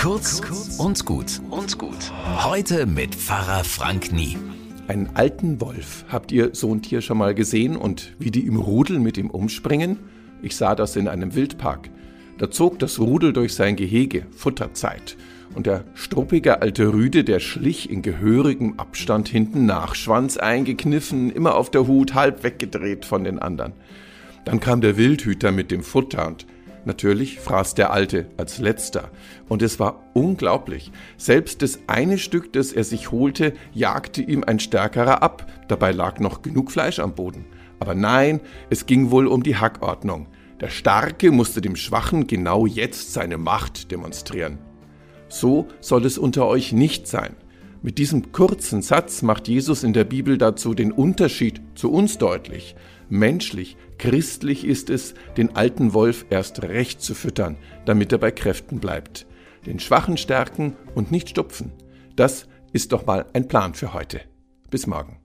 Kurz und gut und gut. Heute mit Pfarrer Frank Nie. Einen alten Wolf. Habt ihr so ein Tier schon mal gesehen und wie die im Rudel mit ihm umspringen? Ich sah das in einem Wildpark. Da zog das Rudel durch sein Gehege, Futterzeit. Und der struppige alte Rüde, der schlich in gehörigem Abstand hinten nach, Schwanz eingekniffen, immer auf der Hut, halb weggedreht von den anderen. Dann kam der Wildhüter mit dem Futter und Natürlich fraß der Alte als letzter. Und es war unglaublich. Selbst das eine Stück, das er sich holte, jagte ihm ein stärkerer ab. Dabei lag noch genug Fleisch am Boden. Aber nein, es ging wohl um die Hackordnung. Der Starke musste dem Schwachen genau jetzt seine Macht demonstrieren. So soll es unter euch nicht sein. Mit diesem kurzen Satz macht Jesus in der Bibel dazu den Unterschied zu uns deutlich. Menschlich, christlich ist es, den alten Wolf erst recht zu füttern, damit er bei Kräften bleibt. Den Schwachen stärken und nicht stupfen. Das ist doch mal ein Plan für heute. Bis morgen.